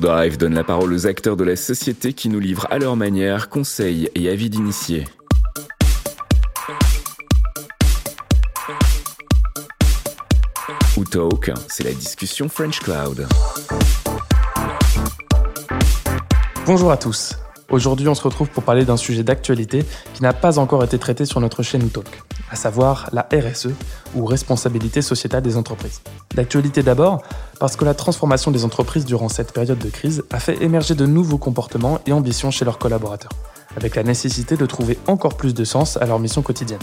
Drive donne la parole aux acteurs de la société qui nous livrent à leur manière conseils et avis d'initiés. Ou Talk, c'est la discussion French Cloud. Bonjour à tous. Aujourd'hui, on se retrouve pour parler d'un sujet d'actualité qui n'a pas encore été traité sur notre chaîne Talk, à savoir la RSE, ou responsabilité sociétale des entreprises. D'actualité d'abord, parce que la transformation des entreprises durant cette période de crise a fait émerger de nouveaux comportements et ambitions chez leurs collaborateurs, avec la nécessité de trouver encore plus de sens à leur mission quotidienne.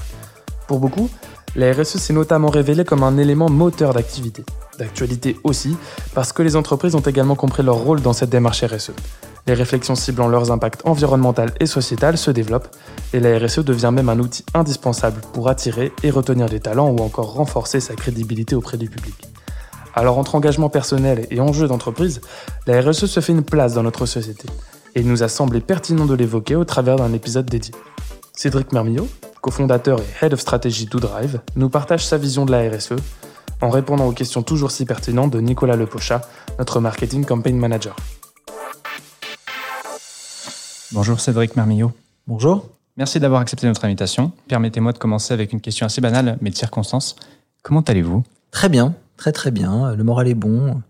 Pour beaucoup, la RSE s'est notamment révélée comme un élément moteur d'activité. D'actualité aussi, parce que les entreprises ont également compris leur rôle dans cette démarche RSE. Les réflexions ciblant leurs impacts environnemental et sociétal se développent et la RSE devient même un outil indispensable pour attirer et retenir des talents ou encore renforcer sa crédibilité auprès du public. Alors entre engagement personnel et enjeux d'entreprise, la RSE se fait une place dans notre société et il nous a semblé pertinent de l'évoquer au travers d'un épisode dédié. Cédric Mermillot, cofondateur et Head of Strategy to Drive, nous partage sa vision de la RSE en répondant aux questions toujours si pertinentes de Nicolas Lepochat, notre Marketing Campaign Manager. Bonjour Cédric Mermillot. Bonjour. Merci d'avoir accepté notre invitation. Permettez-moi de commencer avec une question assez banale, mais de circonstance. Comment allez-vous? Très bien, très très bien. Le moral est bon.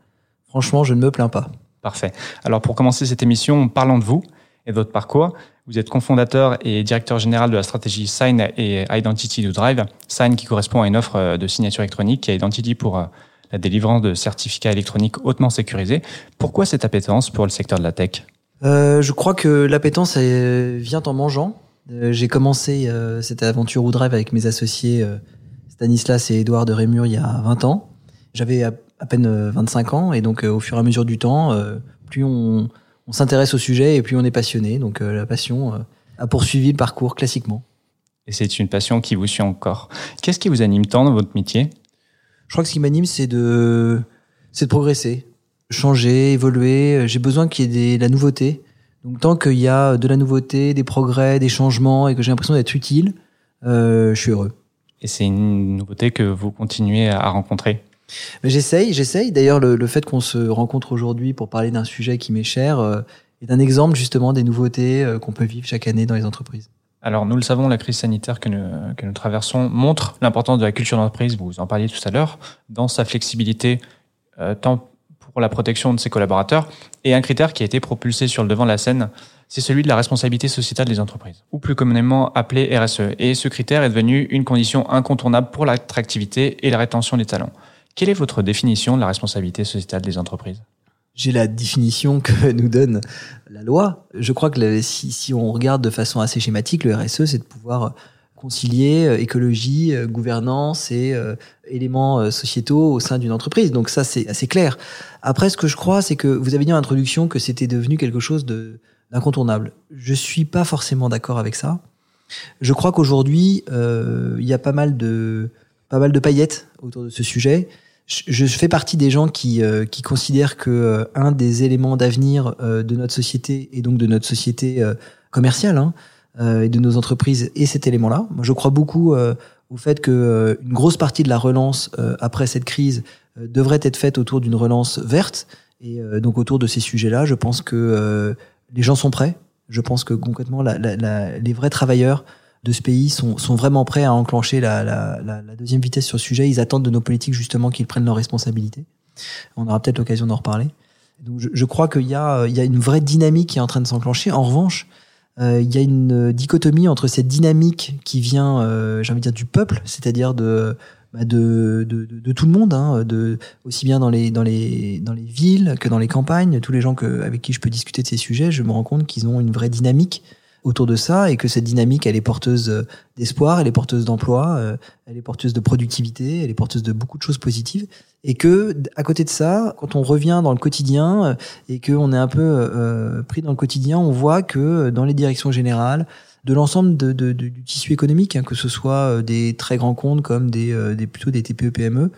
Franchement, je ne me plains pas. Parfait. Alors pour commencer cette émission, parlons de vous et de votre parcours. Vous êtes cofondateur et directeur général de la stratégie Sign et Identity to Drive. Sign qui correspond à une offre de signature électronique et Identity pour euh, la délivrance de certificats électroniques hautement sécurisés. Pourquoi cette appétence pour le secteur de la tech? Euh, je crois que l'appétence vient en mangeant. Euh, j'ai commencé euh, cette aventure ou drive avec mes associés Stanislas et Edouard de Rémur il y a 20 ans. J'avais à, peine 25 ans et donc au fur et à mesure du temps, plus on, on s'intéresse au sujet et plus on est passionné. Donc la passion a poursuivi le parcours classiquement. Et c'est une passion qui vous suit encore. Qu'est-ce qui vous anime tant dans votre métier? Je crois que ce qui m'anime, c'est de, c'est de progresser changer, évoluer. Euh, j'ai besoin qu'il y ait de la nouveauté. Donc tant qu'il y a de la nouveauté, des progrès, des changements et que j'ai l'impression d'être utile, euh, je suis heureux. Et c'est une nouveauté que vous continuez à rencontrer? J'essaye, j'essaye. D'ailleurs, le, fait qu'on se rencontre aujourd'hui pour parler d'un sujet qui m'est cher euh, est un exemple justement des nouveautés euh, qu'on peut vivre chaque année dans les entreprises. Alors nous le savons, la crise sanitaire que nous, que nous traversons montre l'importance de la culture d'entreprise, vous en parliez tout à l'heure, dans sa flexibilité, euh, tant pour la protection de ses collaborateurs. Et un critère qui a été propulsé sur le devant de la scène, c'est celui de la responsabilité sociétale des entreprises, ou plus communément appelé RSE. Et ce critère est devenu une condition incontournable pour l'attractivité et la rétention des talents. Quelle est votre définition de la responsabilité sociétale des entreprises? J'ai la définition que nous donne la loi. Je crois que si, si, on regarde de façon assez schématique, le RSE, c'est de pouvoir concilier euh, écologie, euh, gouvernance et euh, éléments sociétaux au sein d'une entreprise. Donc ça, c'est assez clair. Après, ce que je crois, c'est que vous avez dit en introduction que c'était devenu quelque chose de d'incontournable. Je suis pas forcément d'accord avec ça. Je crois qu'aujourd'hui, il y a pas mal de pas mal de paillettes autour de ce sujet. Je, fais partie des gens qui, qui considèrent que un des éléments d'avenir de notre société et donc de notre société commerciale, hein, euh, et de nos entreprises et cet élément-là. Moi, je crois beaucoup euh, au fait que euh, une grosse partie de la relance après cette crise devrait être faite autour d'une relance verte et donc autour de ces sujets-là. Je pense que les gens sont prêts. Je pense que concrètement, la, la, les vrais travailleurs de ce pays sont, sont vraiment prêts à enclencher la, la, deuxième vitesse sur ce sujet. Ils attendent de nos politiques justement qu'ils prennent leurs responsabilités. On aura peut-être l'occasion d'en reparler. Donc je, je crois qu'il y, a, il y a une vraie dynamique qui est en train de s'enclencher. En revanche, euh, il y a une dichotomie entre cette dynamique qui vient, euh, j'ai envie de dire, du peuple, c'est-à-dire de, bah de, de, de, tout le monde, hein, de, aussi bien dans les, dans, les, dans les villes que dans les campagnes. Tous les gens que, avec qui je peux discuter de ces sujets, je me rends compte qu'ils ont une vraie dynamique autour de ça et que cette dynamique, elle est porteuse euh, d'espoir, elle est porteuse d'emploi, euh, elle est porteuse de productivité, elle est porteuse de beaucoup de choses positives. Et que, à côté de ça, quand on revient dans le quotidien euh, et qu'on est un peu pris dans le quotidien, on voit que dans les directions générales, de l'ensemble de, de, du tissu économique, hein, que ce soit des très grands comptes comme des, des plutôt des TPE-PME,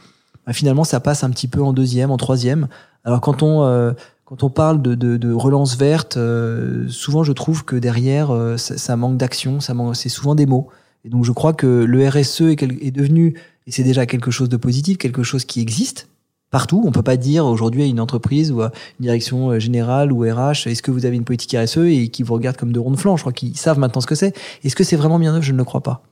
bah, finalement ça passe un petit peu en deuxième, en troisième. Alors quand on quand on parle de, de, de relance verte, euh, souvent je trouve que derrière, euh, ça, manque d'action, ça c'est souvent des mots. Et donc je crois que le RSE est, est devenu, et c'est déjà quelque chose de positif, quelque chose qui existe, partout. On peut pas dire aujourd'hui à une entreprise ou à une direction euh, générale ou RH, est-ce que vous avez une politique RSE et qui vous regardent comme de ronde flanc. Je crois qu'ils savent maintenant ce que c'est. Est-ce que c'est vraiment bien neuf? Je ne le crois pas.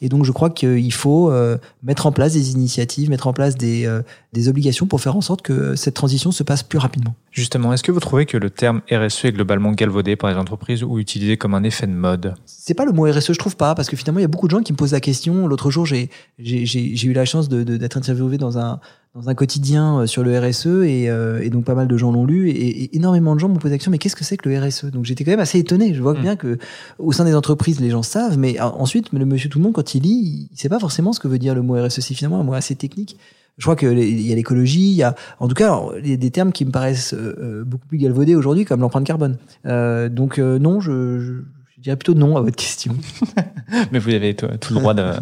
Et donc, je crois qu'il faut euh, mettre en place des initiatives, mettre en place des, euh, des obligations pour faire en sorte que cette transition se passe plus rapidement. Justement, est-ce que vous trouvez que le terme RSE est globalement galvaudé par les entreprises ou utilisé comme un effet de mode? C'est pas le mot RSE, je trouve pas, parce que finalement, il y a beaucoup de gens qui me posent la question. L'autre jour, j'ai eu la chance d'être de, d'être interviewé dans un, dans un quotidien euh, sur le RSE et, euh, et donc pas mal de gens l'ont lu et, et, énormément de gens m'ont posé la question mais qu'est-ce que c'est que le RSE Donc j'étais quand même assez étonné. Je vois mmh. bien que au sein des entreprises les gens savent, mais ensuite le monsieur tout le monde quand il lit, il sait pas forcément ce que veut dire le mot RSE. C'est finalement un mot assez technique. Je crois qu'il y a l'écologie, il y a, en tout cas, il y a des termes qui me paraissent euh, beaucoup plus galvaudés aujourd'hui, comme l'empreinte carbone. Euh, donc non, je, je, je, dirais plutôt non à votre question. Mais vous avez tout, tout le droit de,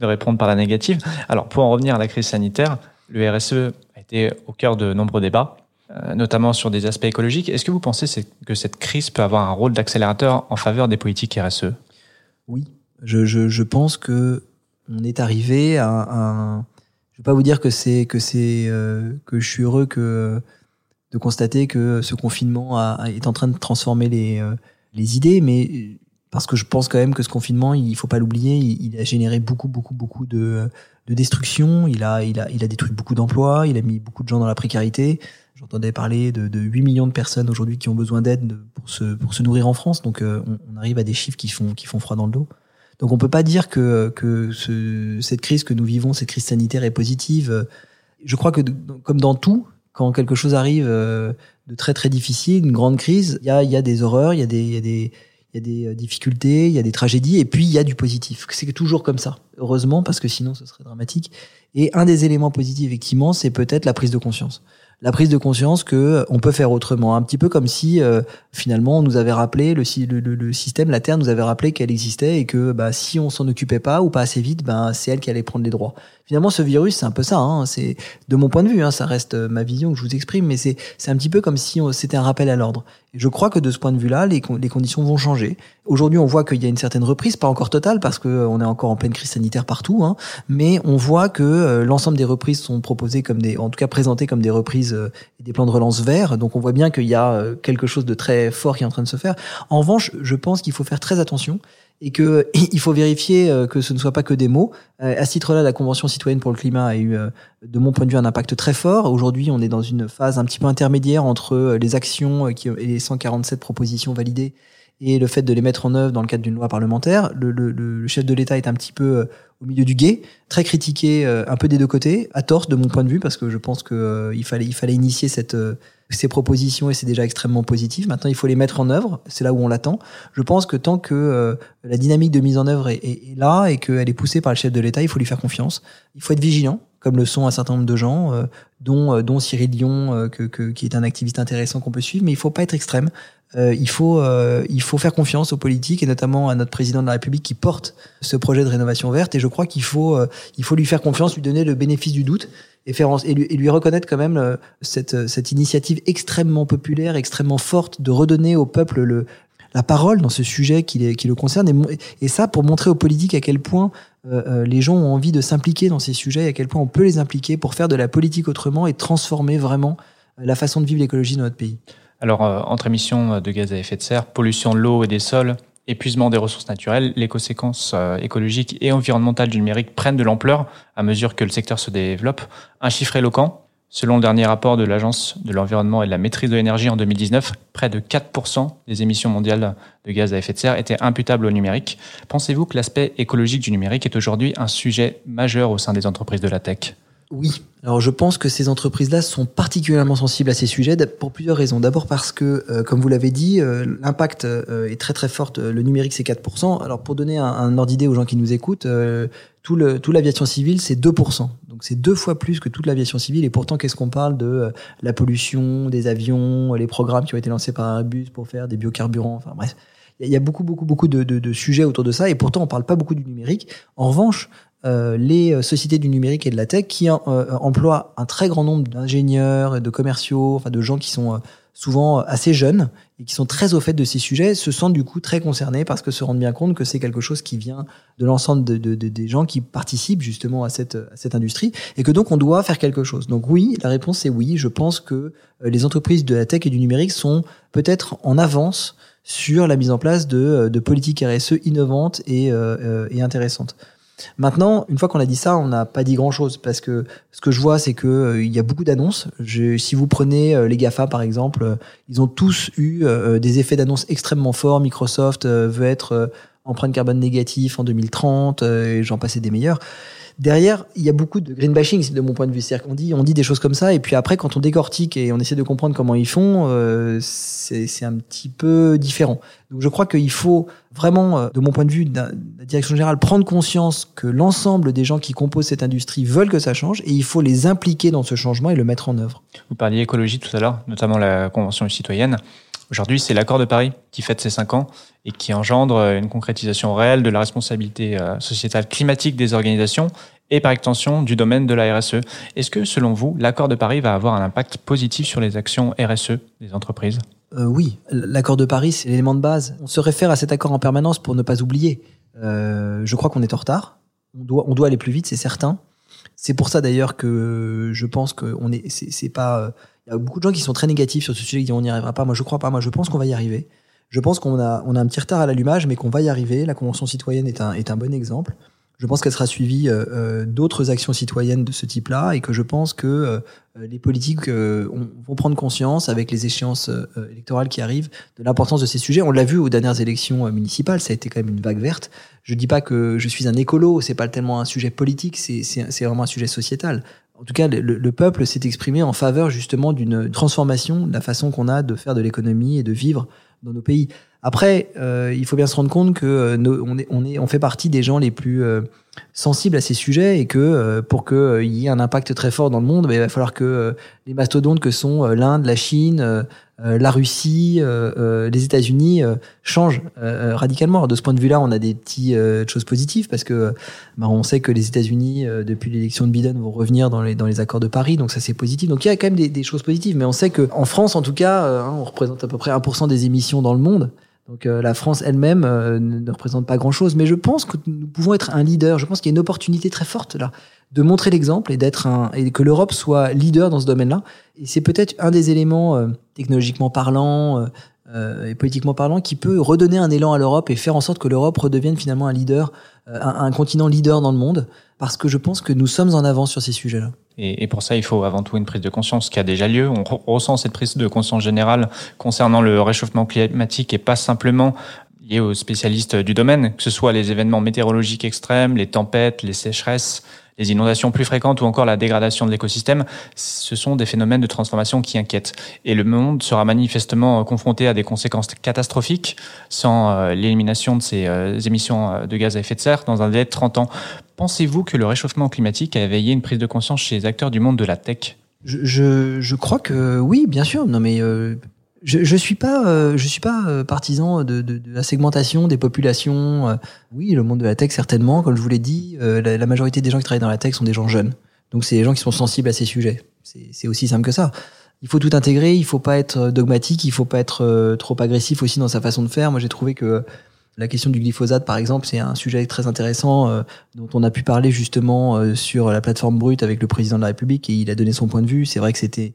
de, répondre par la négative. Alors, pour en revenir à la crise sanitaire, le RSE a été au cœur de nombreux débats, euh, notamment sur des aspects écologiques. Est-ce que vous pensez que cette crise peut avoir un rôle d'accélérateur en faveur des politiques RSE Oui, je, je, je, pense que on est arrivé à un. Je vais pas vous dire que c'est que c'est euh, que je suis heureux que de constater que ce confinement est en train de transformer les euh, les idées, mais parce que je pense quand même que ce confinement, il faut pas l'oublier, il, il, a généré beaucoup beaucoup beaucoup de de destruction. Il a, il a, il a détruit beaucoup d'emplois. Il a mis beaucoup de gens dans la précarité. J'entendais parler de, de 8 millions de personnes aujourd'hui qui ont besoin d'aide pour se, pour se nourrir en France. Donc, euh, on, on, arrive à des chiffres qui font, qui font froid dans le dos. Donc, on peut pas dire que, que ce, cette crise que nous vivons, cette crise sanitaire est positive. Je crois que, comme dans tout, quand quelque chose arrive euh, de très très difficile, une grande crise, il y a, y a des horreurs, il y a des, y a des, y a des euh, difficultés, il y a des tragédies, et puis il y a du positif. C'est toujours comme ça, heureusement, parce que sinon ce serait dramatique. Et un des éléments positifs, effectivement, c'est peut-être la prise de conscience la prise de conscience que euh, on peut faire autrement, un petit peu comme si euh, finalement on nous avait rappelé le, le, le, système, la Terre nous avait rappelé qu'elle existait et que bah, si on s'en occupait pas ou pas assez vite, bah, c'est elle qui allait prendre les droits. Finalement, ce virus, c'est un peu ça. Hein, c'est de mon point de vue, hein, ça reste ma vision que je vous exprime, mais c'est c'est un petit peu comme si c'était un rappel à l'ordre. Je crois que de ce point de vue-là, les, les conditions vont changer. Aujourd'hui, on voit qu'il y a une certaine reprise, pas encore totale parce que on est encore en pleine crise sanitaire partout, hein, mais on voit que euh, l'ensemble des reprises sont proposées comme des, en tout cas présentées comme des reprises euh, des plans de relance verts. Donc on voit bien qu'il y a euh, quelque chose de très fort qui est en train de se faire. En revanche, je pense qu'il faut faire très attention et que il faut vérifier que ce ne soit pas que des mots. À ce titre-là, la Convention citoyenne pour le climat a eu, de mon point de vue, un impact très fort. Aujourd'hui, on est dans une phase un petit peu intermédiaire entre les actions et les 147 propositions validées et le fait de les mettre en œuvre dans le cadre d'une loi parlementaire. Le, le, le chef de l'État est un petit peu euh, au milieu du guet, très critiqué euh, un peu des deux côtés, à tort de mon point de vue, parce que je pense qu'il euh, il fallait, il fallait initier cette, ces propositions et c'est déjà extrêmement positif. Maintenant, il faut les mettre en œuvre. C'est là où on l'attend. Je pense que tant que la dynamique de mise en œuvre est, est, est là et qu'elle est poussée par le chef de l'État, il faut lui faire confiance. Il faut être vigilant comme le sont un certain nombre de gens, dont, dont Cyril Dion, que, que, qui est un activiste intéressant qu'on peut suivre, mais il faut pas être extrême. Euh, il faut euh, il faut faire confiance aux politiques et notamment à notre président de la République qui porte ce projet de rénovation verte et je crois qu'il faut euh, il faut lui faire confiance, lui donner le bénéfice du doute et lui, reconnaître quand même cette cette initiative extrêmement populaire, extrêmement forte de redonner au peuple le la parole dans ce sujet qui, le concerne et, ça pour montrer aux politiques à quel point euh, les gens ont envie de s'impliquer dans ces sujets et à quel point on peut les impliquer pour faire de la politique autrement et transformer vraiment la façon de vivre l'écologie dans notre pays. Alors, euh, entre émissions de gaz à effet de serre, pollution de l'eau et des sols, épuisement des ressources naturelles, les conséquences euh, écologiques et environnementales du numérique prennent de l'ampleur à mesure que le secteur se développe. Un chiffre éloquent, selon le dernier rapport de l'Agence de l'environnement et de la maîtrise de l'énergie en 2019, près de 4% des émissions mondiales de gaz à effet de serre étaient imputables au numérique. Pensez-vous que l'aspect écologique du numérique est aujourd'hui un sujet majeur au sein des entreprises de la tech? Oui. Alors je pense que ces entreprises-là sont particulièrement sensibles à ces sujets pour plusieurs raisons. D'abord parce que, euh, comme vous l'avez dit, euh, l'impact euh, est très très fort. Le numérique c'est 4%. Alors pour donner un, un ordre d'idée aux gens qui nous écoutent, tout le tout l'aviation civile c'est 2%. Donc c'est deux fois plus que toute l'aviation civile. Et pourtant qu'est-ce qu'on parle de la pollution des avions, les programmes qui ont été lancés par Airbus pour faire des biocarburants. Enfin bref il y a beaucoup, beaucoup, beaucoup de, de, de, sujets autour de ça, et pourtant on parle pas beaucoup du numérique. En revanche, euh, les euh, sociétés du numérique et de la tech qui euh, emploient un très grand nombre d'ingénieurs et de commerciaux, enfin de gens qui sont souvent assez jeunes et qui sont très au fait de ces sujets, se sentent du coup très concernés parce que se rendent bien compte que c'est quelque chose qui vient de l'ensemble de, de, des gens qui participent justement à cette, à cette industrie et que donc on doit faire quelque chose. Donc oui, la réponse est oui. Je pense que euh, les entreprises de la tech et du numérique sont peut-être en avance sur la mise en place de, euh, de politiques RSE innovantes et, euh, et intéressantes. Maintenant, une fois qu'on a dit ça, on n'a pas dit grand-chose parce que ce que je vois, c'est que euh, il y a beaucoup d'annonces. Si vous prenez euh, les Gafa par exemple, euh, ils ont tous eu des effets d'annonce extrêmement forts. Microsoft veut être empreinte carbone négatif en 2030, et j'en passais des meilleurs derrière, il y a beaucoup de green bashing, de mon point de vue. C'est-à-dire qu'on dit, on dit des choses comme ça, et puis après, quand on décortique et on essaie de comprendre comment ils font, euh, c'est un petit peu différent. Donc je crois qu'il faut vraiment, euh, de mon point de vue, de la direction générale, prendre conscience que l'ensemble des gens qui composent cette industrie veulent que ça change, et il faut les impliquer dans ce changement et le mettre en œuvre. Vous parliez écologie tout à l'heure, notamment la Convention citoyenne. Aujourd'hui, c'est l'accord de Paris qui fête ses cinq ans et qui engendre une concrétisation réelle de la responsabilité euh, sociétale climatique des organisations et par extension du domaine de la RSE. Est-ce que, selon vous, l'accord de Paris va avoir un impact positif sur les actions RSE des entreprises? Euh, Oui, l'accord de Paris, c'est l'élément de base. On se réfère à cet accord en permanence pour ne pas oublier. Euh, je crois qu'on est en retard. On doit, on doit aller plus vite, c'est certain. C'est pour ça d'ailleurs que je pense que on est, c'est pas il y a beaucoup de gens qui sont très négatifs sur ce sujet, qui disent on n'y arrivera pas. Moi, je crois pas. Moi, je pense qu'on va y arriver. Je pense qu'on a, on a un petit retard à l'allumage, mais qu'on va y arriver. La Convention citoyenne est un, est un bon exemple. Je pense qu'elle sera suivie euh, euh d'autres actions citoyennes de ce type-là et que je pense que euh, les politiques vont prendre conscience avec les échéances électorales qui arrivent de l'importance de ces sujets. On l'a vu aux dernières élections municipales, ça a été quand même une vague verte. Je dis pas que je suis un écolo, c'est pas tellement un sujet politique, c'est vraiment un sujet sociétal en tout cas, le, le peuple s'est exprimé en faveur justement d'une transformation de la façon qu'on a de faire de l'économie et de vivre dans nos pays. Après, euh, il faut bien se rendre compte que euh, on, est, on, est, on fait partie des gens les plus euh, sensibles à ces sujets et que euh, pour qu'il y ait un impact très fort dans le monde, bah, il va falloir que les mastodontes que sont l'Inde, la Chine, la Russie, les États-Unis changent radicalement. Alors, de ce point de vue-là, on a des petites choses positives parce que bah, on sait que les États-Unis, depuis l'élection de Biden, vont revenir dans les, dans les accords de Paris, donc ça c'est positif. Donc il y a quand même des, des, choses positives, mais on sait que en France, en tout cas, hein, on représente à peu près 1% des émissions dans le monde. Donc euh, la France elle-même euh, ne représente pas grand-chose, mais je pense que nous pouvons être un leader. Je pense qu'il y a une opportunité très forte là de montrer l'exemple et d'être un et que l'Europe soit leader dans ce domaine-là. Et c'est peut-être un des éléments euh, technologiquement parlant et politiquement parlant qui peut redonner un élan à l'Europe et faire en sorte que l'Europe redevienne finalement un leader, un, un continent leader dans le monde, parce que je pense que nous sommes en avance sur ces sujets-là. Et, pour ça, il faut avant tout une prise de conscience qui a déjà lieu. On ressent cette prise de conscience générale concernant le réchauffement climatique et pas simplement lié aux spécialistes du domaine, que ce soit les événements météorologiques extrêmes, les tempêtes, les sécheresses, les inondations plus fréquentes ou encore la dégradation de l'écosystème, ce sont des phénomènes de transformation qui inquiètent. Et le monde sera manifestement confronté à des conséquences catastrophiques sans euh, l'élimination de ces euh, émissions euh, de gaz à effet de serre dans un délai de 30 ans. Pensez-vous que le réchauffement climatique a éveillé une prise de conscience chez les acteurs du monde de la tech? Je, crois que oui, bien sûr. Non, mais euh, je, je suis pas, euh, je suis pas euh, partisan de, de, de, la segmentation des populations. Euh. oui, le monde de la tech certainement, comme je vous l'ai dit, la, la, majorité des gens qui travaillent dans la tech sont des gens jeunes. Donc c'est des gens qui sont sensibles à ces sujets. C'est aussi simple que ça. Il faut tout intégrer, il faut pas être dogmatique, il faut pas être trop agressif aussi dans sa façon de faire. Moi j'ai trouvé que la question du glyphosate, par exemple, c'est un sujet très intéressant euh, dont on a pu parler justement euh, sur la plateforme brute avec le président de la République et il a donné son point de vue. C'est vrai que c'était,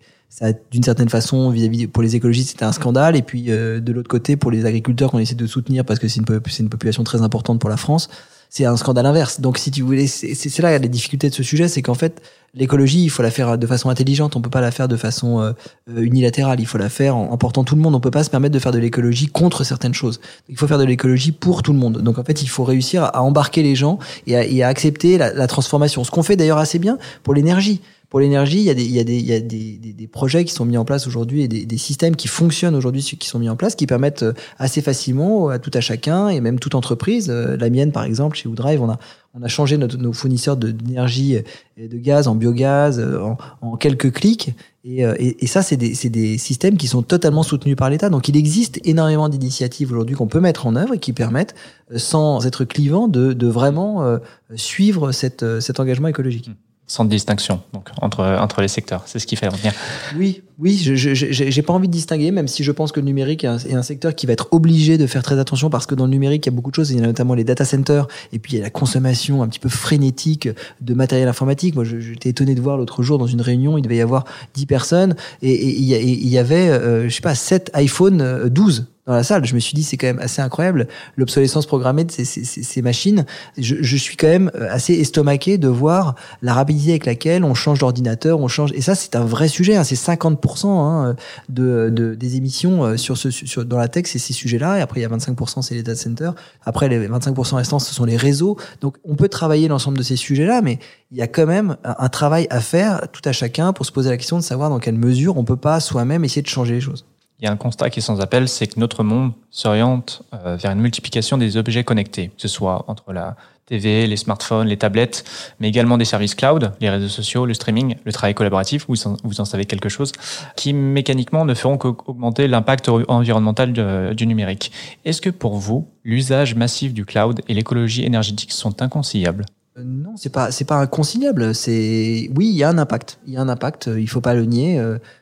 d'une certaine façon, vis-à-vis pour les écologistes, c'était un scandale. Et puis euh, de l'autre côté, pour les agriculteurs qu'on essaie de soutenir parce que c'est c'est une population très importante pour la France, c'est un scandale inverse. Donc si tu voulais, c'est là la difficulté de ce sujet, c'est qu'en fait l'écologie, il faut la faire de façon intelligente. On peut pas la faire de façon euh, unilatérale. Il faut la faire en, portant tout le monde. On peut pas se permettre de faire de l'écologie contre certaines choses. Il faut faire de l'écologie pour tout le monde. Donc en fait, il faut réussir à embarquer les gens et à, et à accepter la, la transformation. Ce qu'on fait d'ailleurs assez bien pour l'énergie pour l'énergie, il y a, des, il y a, des, il y a des, des, projets qui sont mis en place aujourd'hui et des, systèmes qui fonctionnent aujourd'hui, qui sont mis en place, qui permettent euh, assez facilement à tout à chacun et même toute entreprise, euh, la mienne par exemple, chez WoodRive, on a, on a changé notre, nos fournisseurs d'énergie et de gaz en biogaz euh, en, en quelques clics. Et, et, et ça, c'est des, systèmes qui sont totalement soutenus par l'État. Donc il existe énormément d'initiatives aujourd'hui qu'on peut mettre en œuvre et qui permettent, sans être clivant, de, de vraiment suivre cette, cet engagement écologique. Sans distinction donc entre entre les secteurs. C'est ce qui fait revenir. Oui, oui, je n'ai pas envie de distinguer, même si je pense que le numérique est un, est un, secteur qui va être obligé de faire très attention parce que dans le numérique, il y a beaucoup de choses. Il y a notamment les data centers et puis il y a la consommation un petit peu frénétique de matériel informatique. Moi, j'étais étonné de voir l'autre jour dans une réunion, il devait y avoir 10 personnes et, il y, avait, euh, je sais pas, 7 iPhone 12 dans la salle. Je me suis dit, c'est quand même assez incroyable l'obsolescence programmée de ces, ces, ces machines. Je, je, suis quand même euh, assez estomaqué de voir la rapidité avec laquelle on change d'ordinateur, on change. Et ça, c'est un vrai sujet. Hein. C'est 50% hein, de, de, des émissions euh, sur ce, sur, dans la tech, c'est ces sujets-là. Et après, il y a 25%, c'est les data centers. Après, les 25% restants, ce sont les réseaux. Donc, on peut travailler l'ensemble de ces sujets-là, mais il y a quand même un travail à faire, tout à chacun, pour se poser la question de savoir dans quelle mesure on peut pas soi-même essayer de changer les choses il y a un constat qui est sans appel, c'est que notre monde s'oriente euh, vers une multiplication des objets connectés, que ce soit entre la TV, les smartphones, les tablettes, mais également des services cloud, les réseaux sociaux, le streaming, le travail collaboratif, vous en, savez quelque chose, qui mécaniquement ne feront qu'augmenter l'impact environnemental du numérique. Est-ce que pour vous, l'usage massif du cloud et l'écologie énergétique sont inconciliables? Euh, non, c'est pas c'est pas inconciliable. C'est oui, il y a un impact. Il y a un impact. Il faut pas le nier.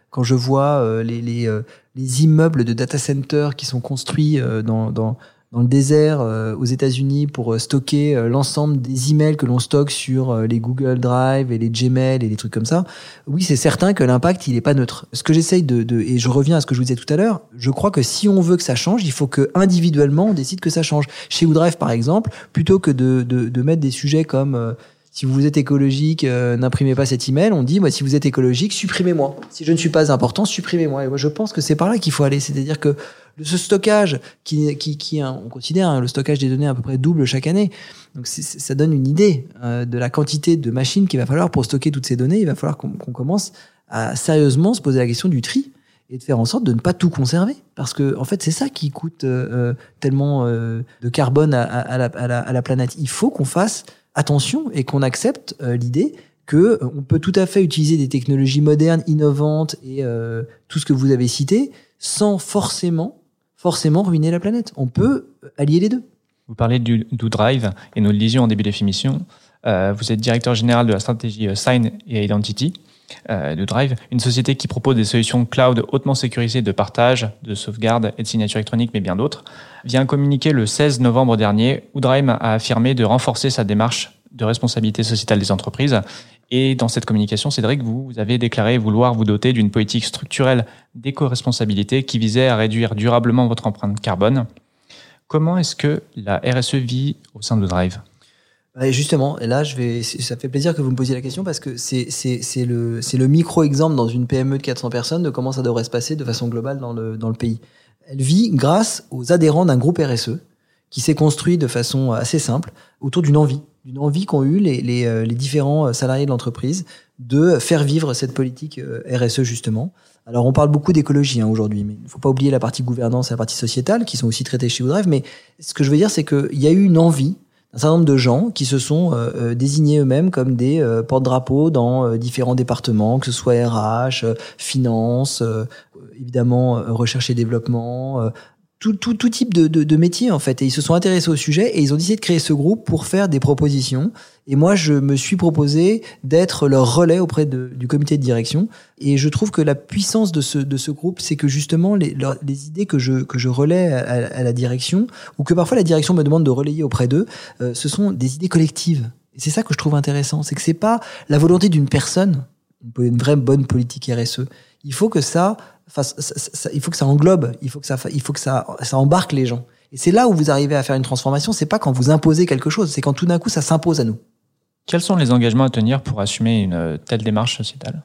Euh, quand je vois les, les les immeubles de data centers qui sont construits euh, dans, dans, dans le désert euh, aux États-Unis pour euh, stocker l'ensemble des emails que l'on stocke sur les Google Drive et les Gmail et les trucs comme ça. Oui, c'est certain que l'impact il est pas neutre. Ce que j'essaye de, de, et je reviens à ce que je vous disais tout à l'heure, je crois que si on veut que ça change, il faut que individuellement on décide que ça change. Chez OneDrive par exemple, plutôt que de, de, de mettre des sujets comme si vous êtes écologique, euh, n'imprimez pas cet email. On dit, moi, si vous êtes écologique, supprimez-moi. Si je ne suis pas important, supprimez-moi. Et moi, je pense que c'est par là qu'il faut aller. C'est-à-dire que ce stockage, qui, qui, qui on considère hein, le stockage des données à peu près double chaque année. Donc, ça donne une idée euh, de la quantité de machines qu'il va falloir pour stocker toutes ces données. Il va falloir qu'on commence à sérieusement se poser la question du tri et de faire en sorte de ne pas tout conserver. Parce que, en fait, c'est ça qui coûte euh, tellement de carbone à, à, la, à la planète. Il faut qu'on fasse attention et qu'on accepte euh, l'idée que euh, peut tout à fait utiliser des technologies modernes, innovantes et euh, tout ce que vous avez cité sans forcément forcément ruiner la planète. On peut allier les deux. Vous parlez du, Drive et nous le disions en début d'émission. Euh, vous êtes directeur général de la stratégie Sign et Identity euh, Drive, une société qui propose des solutions cloud hautement sécurisées de partage, de sauvegarde et de signature électronique, mais bien d'autres, vient communiquer le 16 novembre dernier où Drive a affirmé de renforcer sa démarche de responsabilité sociétale des entreprises. Et dans cette communication, Cédric, vous avez déclaré vouloir vous doter d'une politique structurelle d'éco-responsabilité qui visait à réduire durablement votre empreinte carbone. Comment est-ce que la RSE vit au sein de Drive? Justement, et là, je vais, ça fait plaisir que vous me posiez la question parce que c'est, le, micro-exemple dans une PME de 400 personnes de comment ça devrait se passer de façon globale dans le, dans le pays. Elle vit grâce aux adhérents d'un groupe RSE qui s'est construit de façon assez simple autour d'une envie, d'une envie qu'ont eu les, les, euh, les, différents salariés de l'entreprise de faire vivre cette politique euh, RSE justement. Alors on parle beaucoup d'écologie hein, aujourd'hui, mais il ne faut pas oublier la partie gouvernance et la partie sociétale qui sont aussi traitées chez Woodrive. Mais ce que je veux dire, c'est qu'il y a eu une envie un certain nombre de gens qui se sont euh, euh, désignés eux-mêmes comme des euh, porte-drapeaux dans différents départements, que ce soit RH, finance, évidemment recherche et développement, tout, tout, tout type de, de, de métier en fait. Et ils se sont intéressés au sujet et ils ont décidé de créer ce groupe pour faire des propositions. Et moi, je me suis proposé d'être leur relais auprès de, du comité de direction. Et je trouve que la puissance de ce, de ce groupe, c'est que justement les, les idées que je, que je relais à, à, la direction, ou que parfois la direction me demande de relayer auprès d'eux, euh, ce sont des idées collectives. Et c'est ça que je trouve intéressant, c'est que c'est pas la volonté d'une personne, une vraie bonne politique RSE. Il faut que ça il faut que ça englobe, il faut que ça, il faut que ça, ça embarque les gens. Et c'est là où vous arrivez à faire une transformation. C'est pas quand vous imposez quelque chose, c'est quand tout d'un coup ça s'impose à nous. Quels sont les engagements à tenir pour assumer une telle démarche sociétale?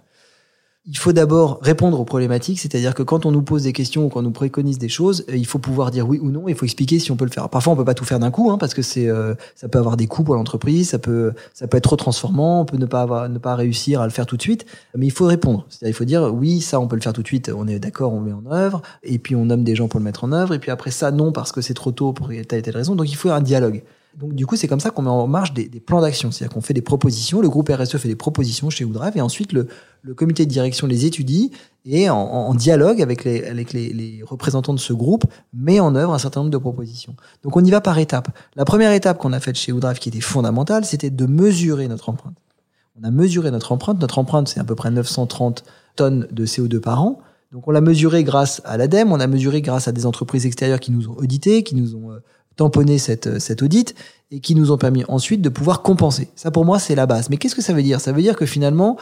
Il faut d'abord répondre aux problématiques, c'est-à-dire que quand on nous pose des questions ou quand on nous préconise des choses, euh, il faut pouvoir dire oui ou non. Il faut expliquer si on peut le faire. Parfois, on peut pas tout faire d'un coup, hein, parce que c'est, euh, ça peut avoir des coûts pour l'entreprise, ça peut, ça peut être trop transformant, on peut ne pas avoir, ne pas réussir à le faire tout de suite. Mais il faut répondre. C'est-à-dire, il faut dire oui, ça, on peut le faire tout de suite. On est d'accord, on le met en œuvre, et puis on nomme des gens pour le mettre en œuvre, et puis après ça, non, parce que c'est trop tôt pour telle et telle raison. Donc, il faut un dialogue. Donc du coup, c'est comme ça qu'on met en marche des, des plans d'action. C'est-à-dire qu'on fait des propositions, le groupe RSE fait des propositions chez Woodrive, et ensuite le, le comité de direction les étudie et en, en dialogue avec, les, avec les, les, représentants de ce groupe met en œuvre un certain nombre de propositions. Donc on y va par étapes. La première étape qu'on a faite chez Woodrive, qui était fondamentale, c'était de mesurer notre empreinte. On a mesuré notre empreinte. Notre empreinte, c'est à peu près 930 tonnes de CO2 par an. Donc on l'a mesuré grâce à l'ADEME, on a mesuré grâce à des entreprises extérieures qui nous ont audité, qui nous ont tamponné cette, euh, cette audit et qui nous ont permis ensuite de pouvoir compenser. Ça pour moi c'est la base. Mais qu'est-ce que ça veut dire? Ça veut dire que finalement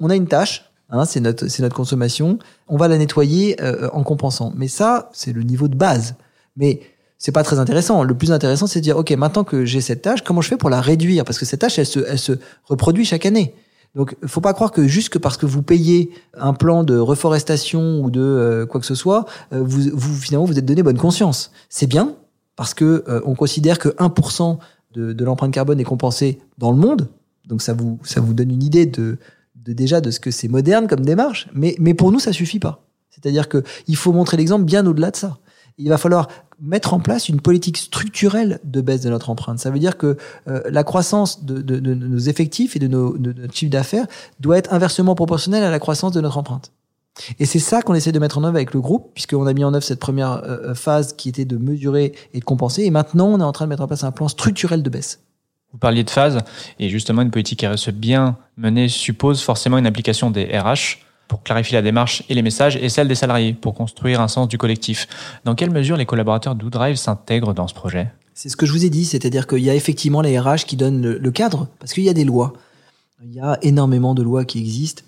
on a une tâche, hein, c'est notre, notre consommation, on va la nettoyer euh, en compensant. Mais ça c'est le niveau de base. Mais c'est pas très intéressant. Le plus intéressant, c'est de dire, OK, maintenant que j'ai cette tâche, comment je fais pour la réduire? Parce que cette tâche, elle se, elle se reproduit chaque année. Donc, faut pas croire que juste que parce que vous payez un plan de reforestation ou de euh, quoi que ce soit, euh, vous, vous finalement vous êtes donné bonne conscience. C'est bien parce que euh, on considère que 1% de, de l'empreinte carbone est compensé dans le monde. Donc ça vous ça vous donne une idée de, de déjà de ce que c'est moderne comme démarche. Mais mais pour nous ça suffit pas. C'est-à-dire que il faut montrer l'exemple bien au-delà de ça il va falloir mettre en place une politique structurelle de baisse de notre empreinte. Ça veut dire que euh, la croissance de, de, de, nos effectifs et de, nos, de notre chiffre d'affaires doit être inversement proportionnelle à la croissance de notre empreinte. Et c'est ça qu'on essaie de mettre en œuvre avec le groupe, puisqu'on a mis en œuvre cette première euh, phase qui était de mesurer et de compenser. Et maintenant, on est en train de mettre en place un plan structurel de baisse. Vous parliez de phase, et justement, une politique RSE bien menée suppose forcément une application des RH pour clarifier la démarche et les messages, et celle des salariés pour construire un sens du collectif. Dans quelle mesure les collaborateurs d'Oodrive s'intègrent dans ce projet? C'est ce que je vous ai dit, c'est-à-dire qu'il y a effectivement les RH qui donnent le, cadre, parce qu'il y a des lois. Il y a énormément de lois qui existent.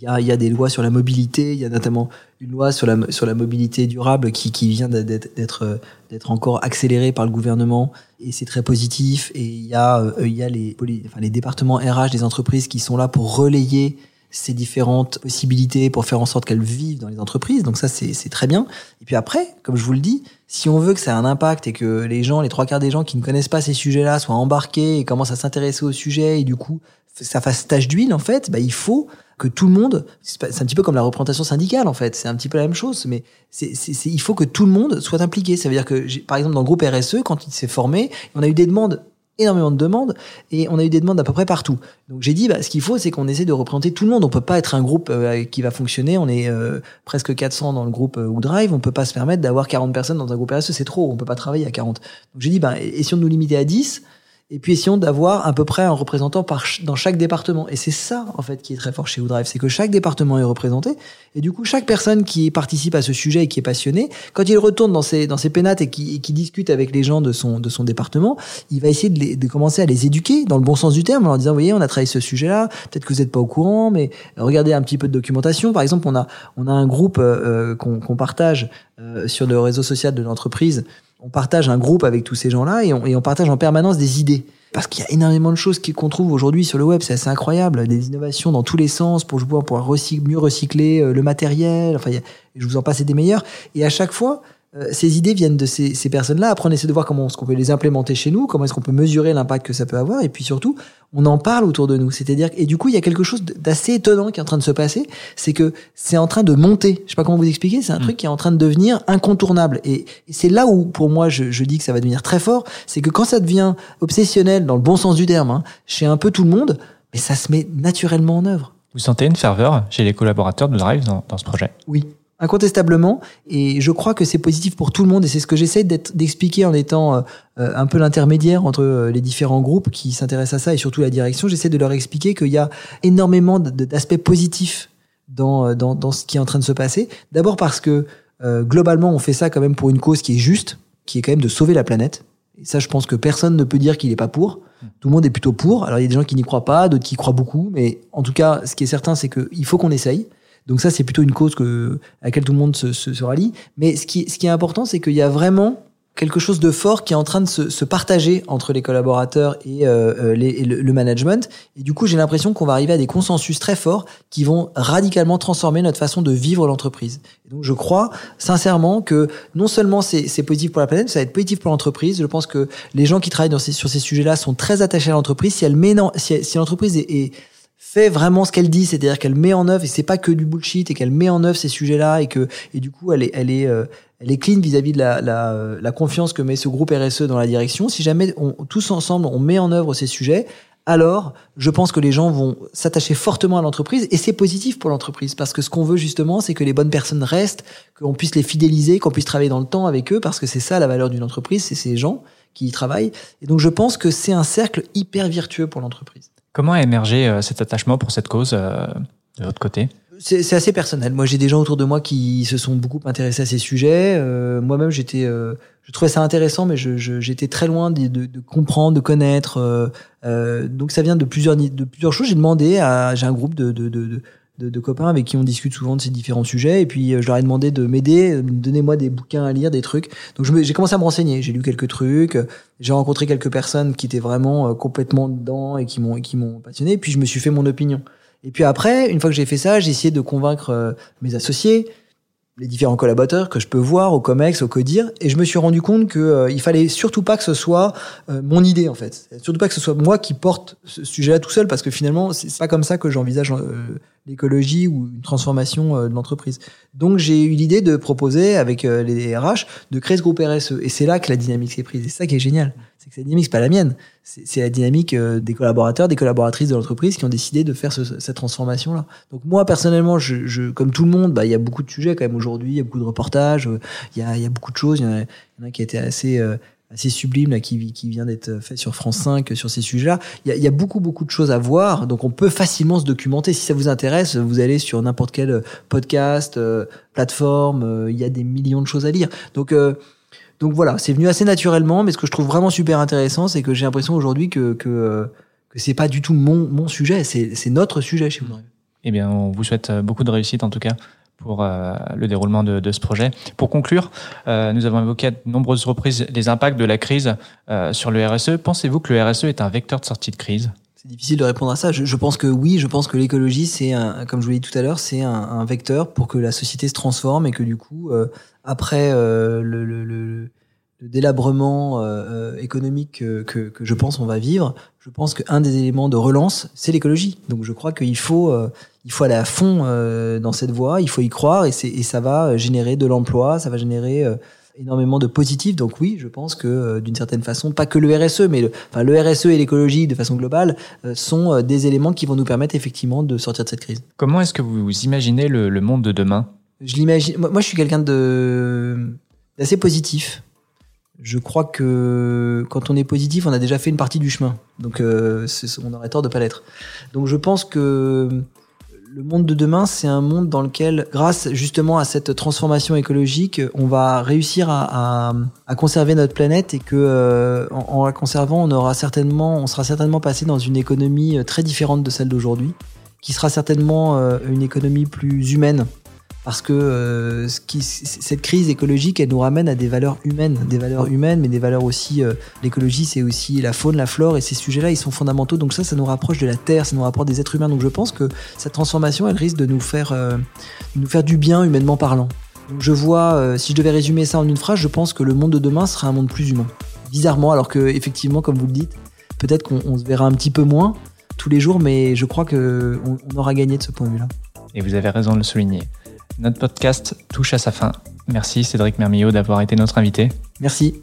Il y, a, y a, des lois sur la mobilité, il y a notamment une loi sur la, sur la mobilité durable qui, qui vient d'être, d'être encore accélérée par le gouvernement et c'est très positif. Et il y a, euh, il y a les, enfin, les départements RH des entreprises qui sont là pour relayer ces différentes possibilités pour faire en sorte qu'elles vivent dans les entreprises. Donc ça, c'est très bien. Et puis après, comme je vous le dis, si on veut que ça ait un impact et que les gens, les trois quarts des gens qui ne connaissent pas ces sujets-là soient embarqués et commencent à s'intéresser au sujet et du coup, ça fasse tache d'huile, en fait, bah, il faut que tout le monde, c'est un petit peu comme la représentation syndicale, en fait, c'est un petit peu la même chose, mais il faut que tout le monde soit impliqué. Ça veut dire que, par exemple, dans le groupe RSE, quand il s'est formé, on a eu des demandes énormément de demandes et on a eu des demandes à peu près partout. Donc j'ai dit, bah, ce qu'il faut, c'est qu'on essaie de représenter tout le monde. On peut pas être un groupe euh, qui va fonctionner. On est euh, presque 400 dans le groupe euh, Drive. On peut pas se permettre d'avoir 40 personnes dans un groupe RSE. C'est trop. On peut pas travailler à 40. Donc j'ai dit, bah, essayons de nous limiter à 10 et puis essayons d'avoir à peu près un représentant par dans chaque département. Et c'est ça, en fait, qui est très fort chez Woodrive, c'est que chaque département est représenté. Et du coup, chaque personne qui participe à ce sujet et qui est passionnée, quand il retourne dans ses, dans ses pénates et qui, qui discute avec les gens de son, de son département, il va essayer de, les, de commencer à les éduquer dans le bon sens du terme, en disant, vous voyez, on a travaillé ce sujet-là, peut-être que vous n'êtes pas au courant, mais regardez un petit peu de documentation. Par exemple, on a, on a un groupe euh, qu'on partage euh, sur le réseau social de l'entreprise on partage un groupe avec tous ces gens-là et on, partage en permanence des idées. Parce qu'il y a énormément de choses qu'on trouve aujourd'hui sur le web, c'est assez incroyable, des innovations dans tous les sens pour pouvoir mieux recycler euh, le matériel, enfin, je vous en passe des meilleurs. Et à chaque fois, euh, ces idées viennent de ces, ces personnes-là. Après, on essaie de voir comment est-ce qu'on peut les implémenter chez nous, comment est-ce qu'on peut mesurer l'impact que ça peut avoir, et puis surtout, on en parle autour de nous. C'est-à-dire et du coup, il y a quelque chose d'assez étonnant qui est en train de se passer, c'est que c'est en train de monter. Je sais pas comment vous expliquer. C'est un mm. truc qui est en train de devenir incontournable. Et, c'est là où, pour moi, je, je, dis que ça va devenir très fort, c'est que quand ça devient obsessionnel dans le bon sens du terme, hein, chez un peu tout le monde, mais ça se met naturellement en œuvre. Vous sentez une ferveur chez les collaborateurs de Drive dans, dans ce projet? Oui, incontestablement. Et je crois que c'est positif pour tout le monde. Et c'est ce que j'essaie d'expliquer en étant euh, un peu l'intermédiaire entre euh, les différents groupes qui s'intéressent à ça et surtout la direction. J'essaie de leur expliquer qu'il y a énormément d'aspects positifs dans, euh, dans, dans, ce qui est en train de se passer. D'abord parce que globalement, on fait ça quand même pour une cause qui est juste, qui est quand même de sauver la planète. Et ça, je pense que personne ne peut dire qu'il n'est pas pour. Tout le monde est plutôt pour. Alors, il y a des gens qui n'y croient pas, d'autres qui y croient beaucoup. Mais en tout cas, ce qui est certain, c'est qu'il faut qu'on essaye. Donc ça, c'est plutôt une cause que, à laquelle tout le monde se, se, se rallie. Mais ce qui, ce qui est important, c'est qu'il y a vraiment quelque chose de fort qui est en train de se, se partager entre les collaborateurs et, euh, euh les, le, management. Et du coup, j'ai l'impression qu'on va arriver à des consensus très forts qui vont radicalement transformer notre façon de vivre l'entreprise. donc, je crois sincèrement que non seulement c'est positif pour la planète, ça va être positif pour l'entreprise. Je pense que les gens qui travaillent dans ces, sur ces sujets-là sont très attachés à l'entreprise. Si met, si, si l'entreprise est, est fait vraiment ce qu'elle dit, c'est-à-dire qu'elle met en œuvre et c'est pas que du bullshit et qu'elle met en œuvre ces sujets-là et que et du coup elle est elle est euh, elle est clean vis-à-vis de la, la, euh, la, confiance que met ce groupe RSE dans la direction. Si jamais on, tous ensemble on met en œuvre ces sujets, alors je pense que les gens vont s'attacher fortement à l'entreprise et c'est positif pour l'entreprise parce que ce qu'on veut justement c'est que les bonnes personnes restent, qu'on puisse les fidéliser, qu'on puisse travailler dans le temps avec eux parce que c'est ça la valeur d'une entreprise, c'est ces gens qui y travaillent. Et donc je pense que c'est un cercle hyper vertueux pour l'entreprise. Comment a émergé cet attachement pour cette cause de votre côté? C'est assez personnel. Moi, j'ai des gens autour de moi qui se sont beaucoup intéressés à ces sujets. Euh, Moi-même, j'étais, euh, je trouvais ça intéressant, mais j'étais je, très loin de, de, de, comprendre, de connaître. Euh, euh donc, ça vient de plusieurs de plusieurs choses. J'ai demandé à, j'ai un groupe de, de, de de, copains avec qui on discute souvent de ces différents sujets. Et puis, euh, je leur ai demandé de m'aider, donnez-moi des bouquins à lire, des trucs. Donc, j'ai commencé à me renseigner. J'ai lu quelques trucs. J'ai rencontré quelques personnes qui étaient vraiment complètement dedans et qui m'ont qui m'ont passionné. Puis, je me suis fait mon opinion. Et puis après, une fois que j'ai fait ça, j'ai essayé de convaincre euh, mes associés, les différents collaborateurs que je peux voir au COMEX, au CODIR, et je me suis rendu compte que euh, il fallait surtout pas que ce soit euh, mon idée en fait, surtout pas que ce soit moi qui porte ce sujet-là tout seul, parce que finalement c'est pas comme ça que j'envisage l'écologie ou une transformation de l'entreprise. Donc j'ai eu l'idée de proposer avec les RH de créer ce groupe RSE, et c'est là que la dynamique s'est prise, et c'est ça qui est génial c'est que cette dynamique, c'est pas la mienne. C'est la dynamique euh, des collaborateurs, des collaboratrices de l'entreprise qui ont décidé de faire cette transformation-là. Donc moi, personnellement, je, je, comme tout le monde, bah, il y a beaucoup de sujets quand même aujourd'hui, il y a beaucoup de reportages, euh, il y a, y a beaucoup de choses. Il y, en a, a qui a été assez euh, assez sublime là, qui, qui vient d'être fait sur France 5 sur ces sujets-là. Il y, a, il y a beaucoup beaucoup de choses à voir, donc on peut facilement se documenter. Si ça vous intéresse, vous allez sur n'importe quel podcast, plateforme, il y a des millions de choses à lire. Donc donc voilà, c'est venu assez naturellement, mais ce que je trouve vraiment super intéressant, c'est que j'ai l'impression aujourd'hui que, que, euh, que c'est pas du tout mon, mon sujet, c'est notre sujet chez vous. Eh bien, on vous souhaite euh, beaucoup de réussite en tout cas pour euh, le déroulement de, de, ce projet. Pour conclure, nous avons évoqué à de nombreuses reprises les impacts de la crise sur le RSE. Pensez-vous que le RSE est un vecteur de sortie de crise? C'est difficile de répondre à ça. Je, je, pense que oui, je pense que l'écologie, c'est comme je vous l'ai dit tout à l'heure, c'est un, un, vecteur pour que la société se transforme et que du coup, après euh, le, le, le, délabrement euh, euh, économique que, que, je pense on va vivre, je pense qu'un des éléments de relance, c'est l'écologie. Donc je crois qu'il faut, il faut aller à fond dans cette voie, il faut y croire et, et ça va générer de l'emploi, ça va générer énormément de positifs. Donc oui, je pense que d'une certaine façon, pas que le RSE, mais le, enfin, le RSE et l'écologie de façon globale sont des éléments qui vont nous permettre effectivement de sortir de cette crise. Comment est-ce que vous imaginez le, le monde de demain? Je l'imagine. Moi, je suis quelqu'un de d'assez positif. Je crois que quand on est positif, on a déjà fait une partie du chemin. Donc, euh, on aurait tort de pas l'être. Donc, je pense que le monde de demain, c'est un monde dans lequel, grâce justement à cette transformation écologique, on va réussir à, conserver notre planète et que, euh, en, en, la conservant, on aura certainement, on sera certainement passé dans une économie euh, très différente de celle d'aujourd'hui, qui sera certainement euh, une économie plus humaine, parce que euh, cette crise écologique, elle nous ramène à des valeurs humaines, des valeurs humaines, mais des valeurs aussi. Euh, l'écologie, c'est aussi la faune, la flore, et ces sujets-là, ils sont fondamentaux. Donc ça, ça nous rapproche de la terre, ça nous rapproche des êtres humains. Donc je pense que cette transformation, elle risque de nous faire, euh, nous faire du bien humainement parlant. Donc je vois, si je devais résumer ça en une phrase, je pense que le monde de demain sera un monde plus humain. Bizarrement, alors que effectivement, comme vous le dites, peut-être qu'on se verra un petit peu moins tous les jours, mais je crois qu'on on aura gagné de ce point de vue-là. Et vous avez raison de le souligner. Notre podcast touche à sa fin. Merci Cédric Mermillot d'avoir été notre invité. Merci.